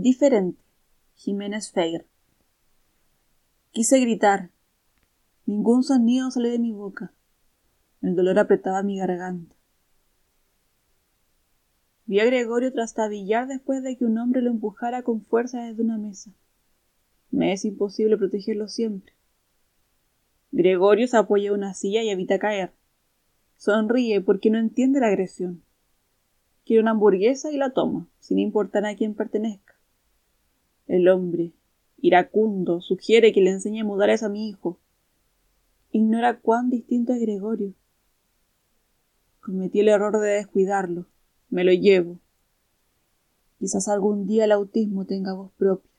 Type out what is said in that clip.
Diferente. Jiménez Feir. Quise gritar. Ningún sonido salió de mi boca. El dolor apretaba mi garganta. Vi a Gregorio trastabillar después de que un hombre lo empujara con fuerza desde una mesa. Me es imposible protegerlo siempre. Gregorio se apoya en una silla y evita caer. Sonríe porque no entiende la agresión. Quiere una hamburguesa y la toma, sin importar a quién pertenezca. El hombre, iracundo, sugiere que le enseñe mudar a mi hijo. Ignora cuán distinto es Gregorio. Cometí el error de descuidarlo. Me lo llevo. Quizás algún día el autismo tenga voz propia.